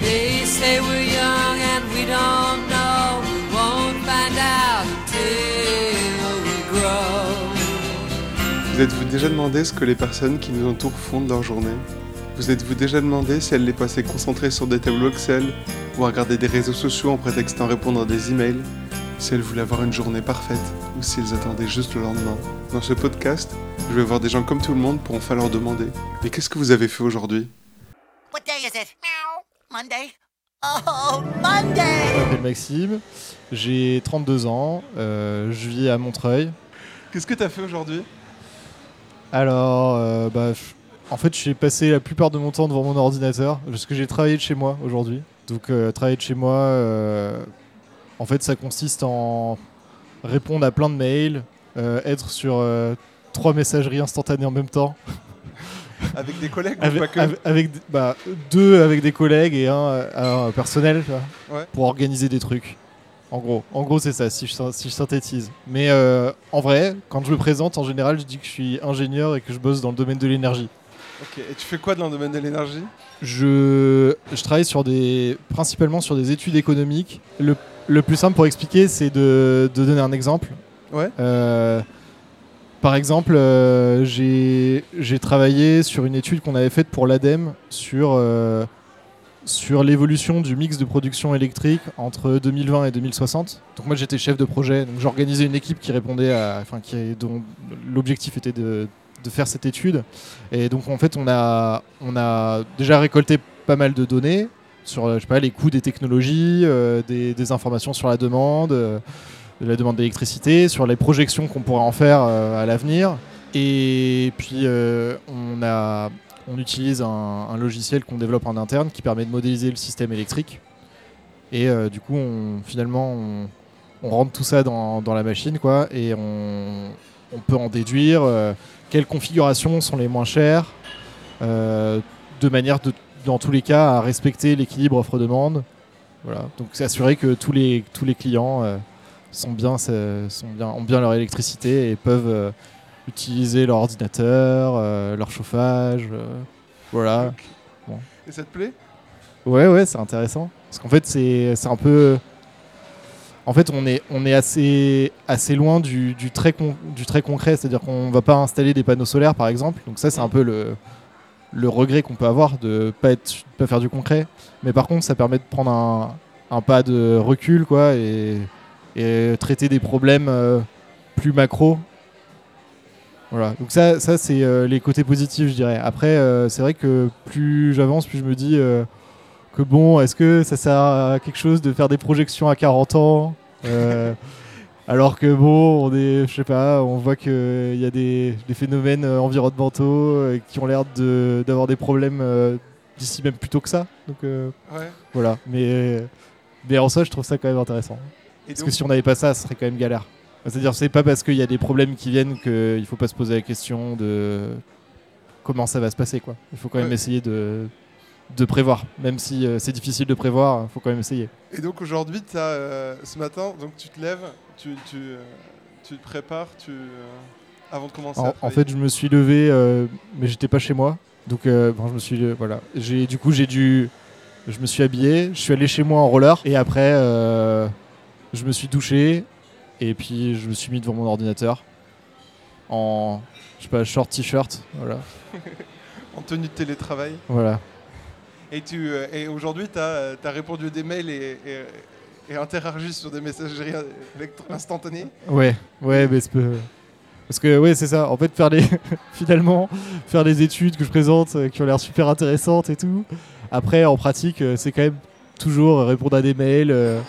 They say we're young and we don't know. We won't find out till we grow. Vous êtes-vous déjà demandé ce que les personnes qui nous entourent font de leur journée? Vous êtes-vous déjà demandé si elles les passaient concentrées sur des tableaux Excel ou à regarder des réseaux sociaux en prétextant répondre à des emails? Si elles voulaient avoir une journée parfaite ou si elles attendaient juste le lendemain? Dans ce podcast, je vais voir des gens comme tout le monde pour enfin leur demander Mais qu'est-ce que vous avez fait aujourd'hui? What day is it? Monday? Oh, Monday! Je m'appelle Maxime, j'ai 32 ans, euh, je vis à Montreuil. Qu'est-ce que tu as fait aujourd'hui? Alors, euh, bah, en fait, j'ai passé la plupart de mon temps devant mon ordinateur parce que j'ai travaillé de chez moi aujourd'hui. Donc, euh, travailler de chez moi, euh, en fait, ça consiste en répondre à plein de mails, euh, être sur euh, trois messageries instantanées en même temps, Avec des collègues ou avec, pas que avec- avec d- bah, deux avec des collègues et un, euh, un personnel tu vois, Ouais. pour organiser des trucs. En gros, en gros c'est ça, si je, syn- si je synthétise. Mais euh, en vrai, quand je me présente, en général, je dis que je suis ingénieur et que je bosse dans le domaine de l'énergie. Ok, et tu fais quoi dans le domaine de l'énergie? Je, je travaille sur des, principalement sur des études économiques. Le, le plus simple pour expliquer, c'est de, de donner un exemple. Ouais. Euh, par exemple, euh, j'ai travaillé sur une étude qu'on avait faite pour l'ADEME sur, euh, sur l'évolution du mix de production électrique entre 2020 et 2060. Donc moi j'étais chef de projet, donc j'organisais une équipe qui répondait à, enfin qui dont l'objectif était de, de faire cette étude. Et donc en fait on a on a déjà récolté pas mal de données sur je sais pas les coûts des technologies, euh, des informations sur la demande. De la demande d'électricité, sur les projections qu'on pourrait en faire euh, à l'avenir. Et puis euh, on, a, on utilise un, logiciel qu'on développe en interne qui permet de modéliser le système électrique. Et euh, du coup, on, finalement, on, rentre tout ça dans, dans la machine, quoi, et on, on peut en déduire quelles configurations sont les moins chères, de manière, de, dans tous les cas, à respecter l'équilibre offre-demande. Voilà. Donc, c'est assurer que tous les, tous les clients sont bien, se- sont bien, ont bien leur électricité et peuvent euh, utiliser leur ordinateur, euh, leur chauffage. euh, voilà. Et ça te plaît? Ouais, ouais, c'est intéressant. Parce qu'en fait, c'est un peu. En fait, on est, on est assez, assez loin du, du très, con- du très concret. C'est-à-dire qu'on va pas installer des panneaux solaires, par exemple. Donc, ça, c'est un peu le, le regret qu'on peut avoir de pas, être, pas faire du concret. Mais par contre, ça permet de prendre un, un pas de recul, quoi, et, et traiter des problèmes euh, plus macro. Voilà, donc ça, ça c'est euh, les côtés positifs, je dirais. Après, euh, c'est vrai que plus j'avance, plus je me dis que bon, est-ce que ça sert à quelque chose de faire des projections à 40 ans Euh, Alors que bon, on est, je sais pas, on voit qu'il y a des, des phénomènes environnementaux qui ont l'air de- d'avoir des problèmes d'ici même plus tôt que ça. Donc euh, Ouais. voilà, mais, mais en soi, je trouve ça quand même intéressant. Et Parce donc, que si on n'avait pas ça, ce serait quand même galère. C'est-à-dire, c'est pas parce qu'il y a des problèmes qui viennent qu'il faut pas se poser la question de comment ça va se passer. Quoi. Il faut quand même Ouais. essayer de, de prévoir. Même si euh, c'est difficile de prévoir, il faut quand même essayer. Et donc aujourd'hui, euh, ce matin, donc tu te lèves, tu, tu, euh, tu te prépares, tu, euh, avant de commencer En, fait, je me suis levé, mais j'étais pas chez moi. Donc, euh, bon, je me suis, voilà. J'ai, du coup, j'ai dû, je me suis habillé, je suis allé chez moi en roller, et après, je me suis douché, et puis je me suis mis devant mon ordinateur en, je sais pas, short t-shirt, voilà, en tenue de télétravail. voilà. Et, tu, euh, et aujourd'hui, tu as, répondu à des mails et, et, et interagi sur des messageries instantanées. Ouais, ouais, mais c'est peu- Parce que ouais, c'est ça. En fait, faire les finalement faire des études que je présente euh, qui ont l'air super intéressantes et tout. Après, en pratique, euh, c'est quand même toujours répondre à des mails euh,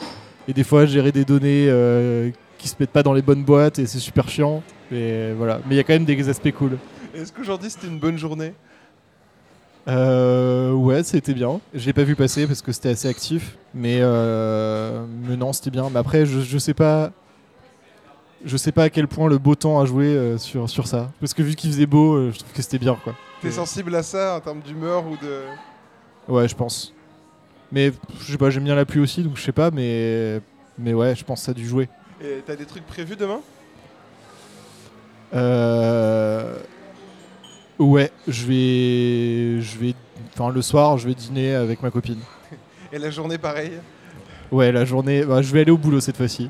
et des fois gérer des données euh, qui se mettent pas dans les bonnes boîtes et c'est super chiant. Et voilà. Mais il y a quand même des aspects cool. Est-ce qu'aujourd'hui, c'était une bonne journée? Euh, ouais, c'était bien. Je l'ai pas vu passer parce que c'était assez actif, mais, euh, mais non, c'était bien. Mais après, je, je sais pas. Je sais pas à quel point le beau temps a joué euh, sur, sur ça. Parce que vu qu'il faisait beau, euh, je trouve que c'était bien quoi. T'es sensible à ça en termes d'humeur ou de. Ouais, je pense. Mais je sais pas, j'aime bien la pluie aussi, donc je sais pas, mais mais ouais, je pense que ça a dû jouer. Et t'as des trucs prévus demain? Euh... Ouais, je vais, je vais, enfin le soir, je vais dîner avec ma copine. Et la journée, pareil? Ouais, la journée, bah, je vais aller au boulot cette fois-ci.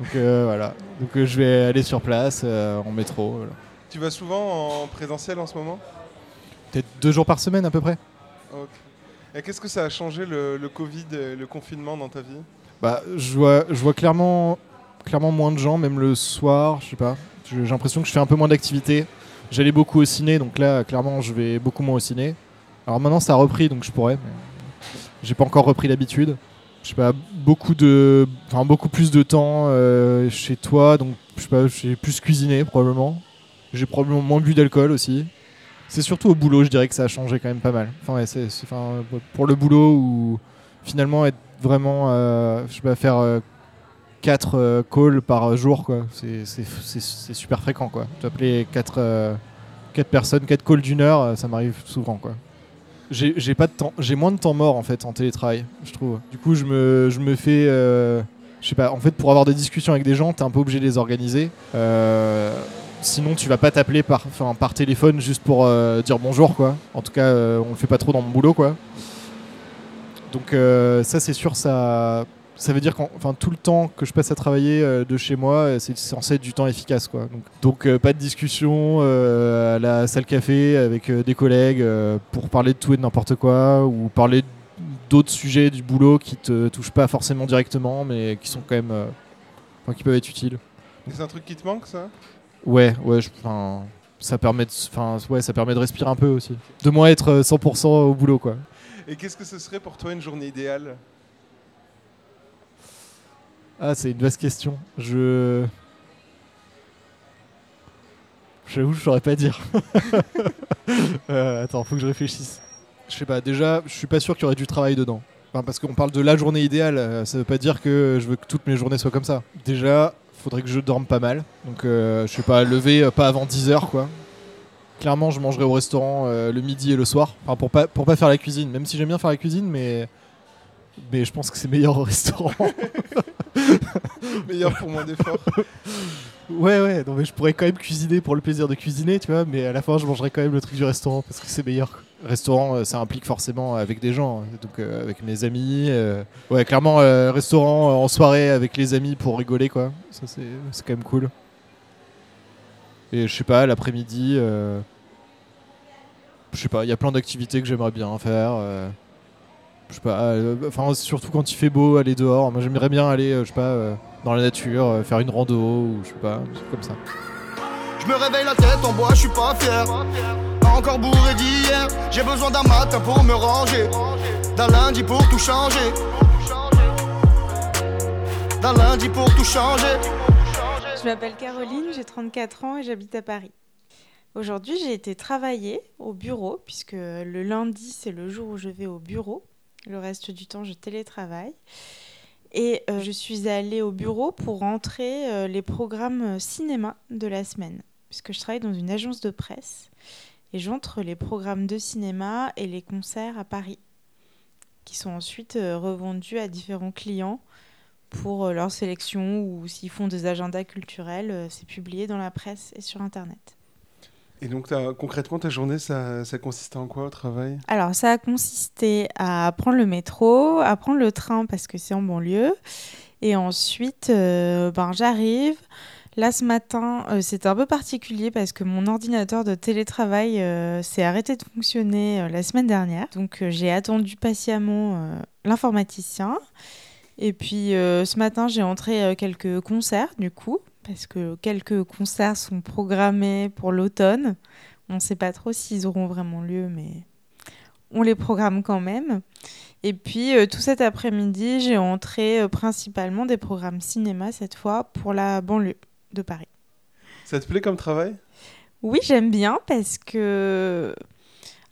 Donc euh, voilà. Donc euh, je vais aller sur place euh, en métro. voilà. Tu vas souvent en présentiel en ce moment? Peut-être deux jours par semaine à peu près. Et qu'est-ce que ça a changé le, Covid, et le confinement dans ta vie? Bah, je vois, je vois clairement, clairement moins de gens, même le soir. Je sais pas. J'ai l'impression que je fais un peu moins d'activité. J'allais beaucoup au ciné, donc là, clairement, je vais beaucoup moins au ciné. Alors maintenant, ça a repris, donc je pourrais. J'ai pas encore repris l'habitude. Je sais pas, beaucoup de, enfin beaucoup plus de temps euh, chez toi, donc je sais pas, j'ai plus cuisiné probablement. J'ai probablement moins bu d'alcool aussi. C'est surtout au boulot, je dirais que ça a changé quand même pas mal. Enfin, pour le boulot où finalement être vraiment, euh, je sais pas, faire 4 calls par jour, quoi. C'est, super fréquent, quoi. T'appeler 4 quatre personnes, 4 calls d'une heure, euh, ça m'arrive souvent, quoi. J'ai, moins de temps mort en fait en télétravail, je trouve. Du coup, je me, je me fais, euh, je sais pas, en fait, pour avoir des discussions avec des gens, t'es un peu obligé de les organiser. Euh, sinon, tu vas pas t'appeler par, par téléphone juste pour euh, dire bonjour, quoi. En tout cas, euh, on le fait pas trop dans mon boulot, quoi. Donc euh, ça, c'est sûr, ça, ça veut dire enfin, tout le temps que je passe à travailler euh, de chez moi, c'est censé être du temps efficace, quoi. Donc, donc pas de discussion à la salle café avec des collègues pour parler de tout et de n'importe quoi ou parler d'autres sujets du boulot qui te touchent pas forcément directement, mais qui sont quand même, qui peuvent être utiles. C'est un truc qui te manque, ça? Ouais, ouais, je- enfin, ça permet, de, ouais, ça permet de respirer un peu aussi, de moins être euh, 100% au boulot, quoi. Et qu'est-ce que ce serait pour toi une journée idéale? Ah, c'est une vaste question. Je. J'avoue, je saurais pas dire. Euh, attends, faut que je réfléchisse. Je sais pas, déjà, je suis pas sûr qu'il y aurait du travail dedans. Enfin, parce qu'on parle de la journée idéale, euh, ça veut pas dire que je veux que toutes mes journées soient comme ça. Déjà, faudrait que je dorme pas mal. Donc, euh, je sais pas, lever euh, pas avant 10h, quoi. Clairement, je mangerai au restaurant euh, le midi et le soir. Enfin, pour pas, pour pas faire la cuisine. Même si j'aime bien faire la cuisine, mais. Mais je pense que c'est meilleur au restaurant. Meilleur pour moins d'efforts. Ouais, ouais, non, mais je pourrais quand même cuisiner pour le plaisir de cuisiner, tu vois, mais à la fin, je mangerai quand même le truc du restaurant parce que c'est meilleur. Restaurant, euh, ça implique forcément avec des gens, hein, donc euh, avec mes amis. euh, Ouais, clairement, restaurant en soirée avec les amis pour rigoler, quoi. Ça, c'est quand même cool. Et je sais pas, l'après-midi, je sais pas, il y a plein d'activités que j'aimerais bien faire. je sais pas, enfin, surtout quand il fait beau, aller dehors. Moi, j'aimerais bien aller, je sais pas, dans la nature, faire une rando ou je sais pas, comme ça. Je me réveille la tête en bois, je suis pas fier. Pas encore bourré d'hier. J'ai besoin d'un matin pour me ranger. D'un lundi pour tout changer. D'un lundi pour tout changer. Je m'appelle Caroline, j'ai 34 ans et j'habite à Paris. Aujourd'hui, j'ai été travailler au bureau, puisque le lundi, c'est le jour où je vais au bureau. Le reste du temps, je télétravaille. Et euh, je suis allée au bureau pour rentrer euh, les programmes euh, cinéma de la semaine, puisque je travaille dans une agence de presse. Et j'entre les programmes de cinéma et les concerts à Paris, qui sont ensuite euh, revendus à différents clients pour euh, leur sélection ou s'ils font des agendas culturels, euh, c'est publié dans la presse et sur Internet. Et donc, concrètement, ta journée, ça, ça consiste en quoi au travail? Alors ça a consisté à prendre le métro, à prendre le train parce que c'est en banlieue, et ensuite euh, ben, j'arrive. Là ce matin, euh, c'était un peu particulier parce que mon ordinateur de télétravail euh, s'est arrêté de fonctionner euh, la semaine dernière. Donc euh, j'ai attendu patiemment l'informaticien. Et puis ce matin, j'ai entré quelques concerts du coup, parce que quelques concerts sont programmés pour l'automne. On ne sait pas trop s'ils auront vraiment lieu, mais on les programme quand même. Et puis tout cet après-midi, j'ai entré principalement des programmes cinéma cette fois pour la banlieue de Paris. Ça te plaît comme travail? Oui, j'aime bien parce que.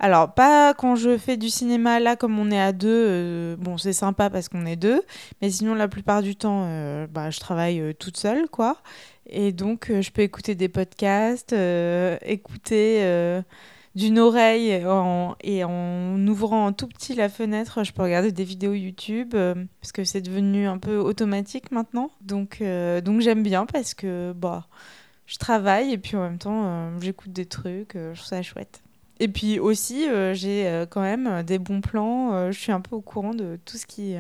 Alors, pas quand je fais du cinéma là, comme on est à deux, euh, bon, c'est sympa parce qu'on est deux, mais sinon, la plupart du temps, euh, bah, je travaille euh, toute seule, quoi. Et donc, je peux écouter des podcasts, écouter d'une oreille et en ouvrant tout petit la fenêtre, je peux regarder des vidéos YouTube euh, parce que c'est devenu un peu automatique maintenant. Donc, euh, donc j'aime bien parce que, bah je travaille et puis en même temps euh, j'écoute des trucs, je trouve ça chouette. Et puis aussi, j'ai quand même des bons plans. je suis un peu au courant de tout ce qui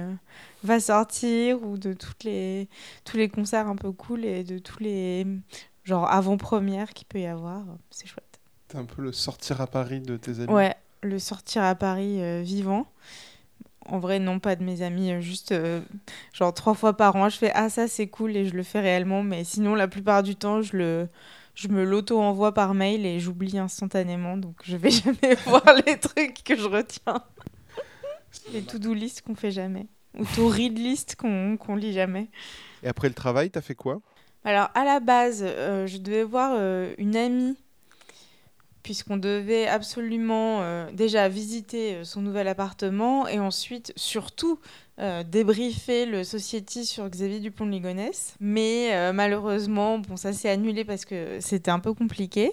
va sortir ou de toutes les, tous les concerts un peu cool et de tous les genre avant-premières qu'il peut y avoir. C'est chouette. T'es un peu le sortir à Paris de tes amis. Ouais, le sortir à Paris euh, vivant. En vrai, non, pas de mes amis, euh, juste euh, genre trois fois par an, je fais ah ça c'est cool et je le fais réellement, mais sinon la plupart du temps je le je me l'auto-envoie par mail et j'oublie instantanément, donc je vais jamais voir les trucs que je retiens. Les to-do list qu'on fait jamais. Ou to-read list qu'on qu'on lit jamais. Et après le travail, t'as fait quoi? Alors, à la base, euh, je devais voir une amie, puisqu'on devait absolument euh, déjà visiter euh, son nouvel appartement et ensuite, surtout, euh, débriefer le Society sur Xavier Dupont de Ligonnès. Mais malheureusement, bon, ça s'est annulé parce que c'était un peu compliqué.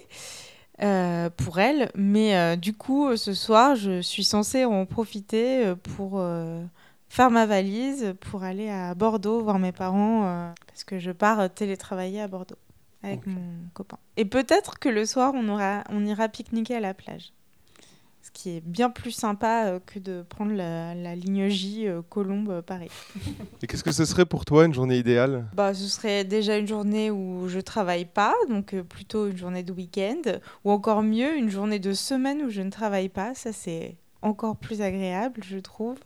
pour elle, mais du coup, ce soir, je suis censée en profiter pour faire ma valise pour aller à Bordeaux voir mes parents parce que je pars télétravailler à Bordeaux avec mon copain. Et peut-être que le soir on aura on ira pique-niquer à la plage. Ce qui est bien plus sympa euh, que de prendre la, la ligne J euh, Colombe euh, Paris. Et qu'est-ce que ce serait pour toi une journée idéale? Bah, ce serait déjà une journée où je travaille pas, donc euh, plutôt une journée de week-end, ou encore mieux, une journée de semaine où je ne travaille pas. Ça, c'est encore plus agréable, je trouve.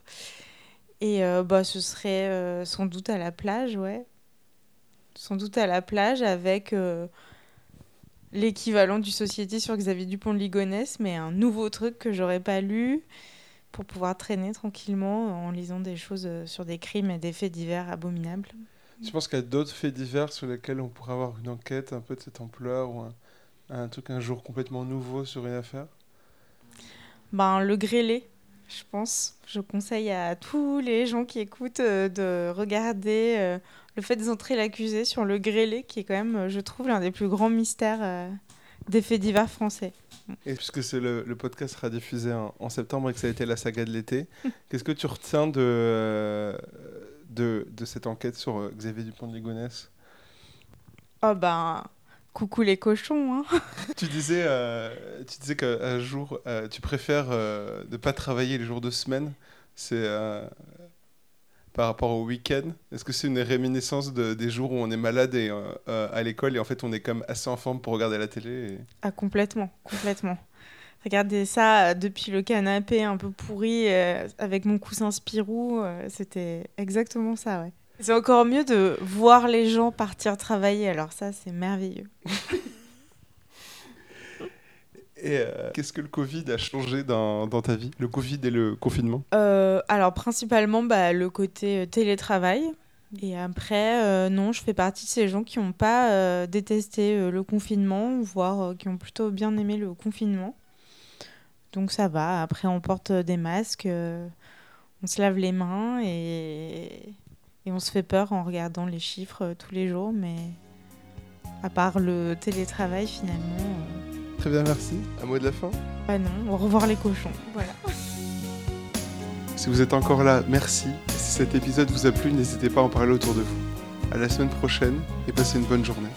Et bah, ce serait sans doute à la plage, ouais. Sans doute à la plage avec euh, l'équivalent du Société sur Xavier Dupont de Ligonnès, mais un nouveau truc que j'aurais pas lu pour pouvoir traîner tranquillement en lisant des choses euh, sur des crimes et des faits divers abominables. Tu penses qu'il y a d'autres faits divers sur lesquels on pourrait avoir une enquête un peu de cette ampleur ou un, un truc un jour complètement nouveau sur une affaire Ben, le grêlé, je pense. Je conseille à tous les gens qui écoutent euh, de regarder euh, le fait d'entrer l'accusé sur le grêlé, qui est quand même, euh, je trouve, l'un des plus grands mystères euh, des faits divers français. Et puisque c'est le, le podcast sera diffusé en, en septembre et que ça a été la saga de l'été, qu'est-ce que tu retiens de, euh, de, de cette enquête sur euh, Xavier Dupont de Ligonnès Oh ben, coucou les cochons, hein. Tu disais, euh, tu disais qu'un jour, tu préfères ne pas travailler les jours de semaine. C'est par rapport au week-end? Est-ce que c'est une réminiscence de- des jours où on est malade et, euh, euh, à l'école et en fait on est même assez en forme pour regarder la télé et- Ah, complètement, complètement. Regardez ça euh, depuis le canapé un peu pourri euh, avec mon coussin Spirou, euh, c'était exactement ça, ouais. C'est encore mieux de voir les gens partir travailler, alors ça, c'est merveilleux. Et euh, qu'est-ce que le Covid a changé dans, dans ta vie? Le Covid et le confinement? Euh, alors, principalement, bah, le côté euh, télétravail. Et après, euh, non, je fais partie de ces gens qui n'ont pas détesté le confinement, voire qui ont plutôt bien aimé le confinement. Donc ça va. Après, on porte des masques, on se lave les mains et, et on se fait peur en regardant les chiffres tous les jours. Mais à part le télétravail, finalement, Très bien, merci. Un mot de la fin ah non, au revoir les cochons. Voilà. Si vous êtes encore là, merci. Et si cet épisode vous a plu, n'hésitez pas à en parler autour de vous. À la semaine prochaine et passez une bonne journée.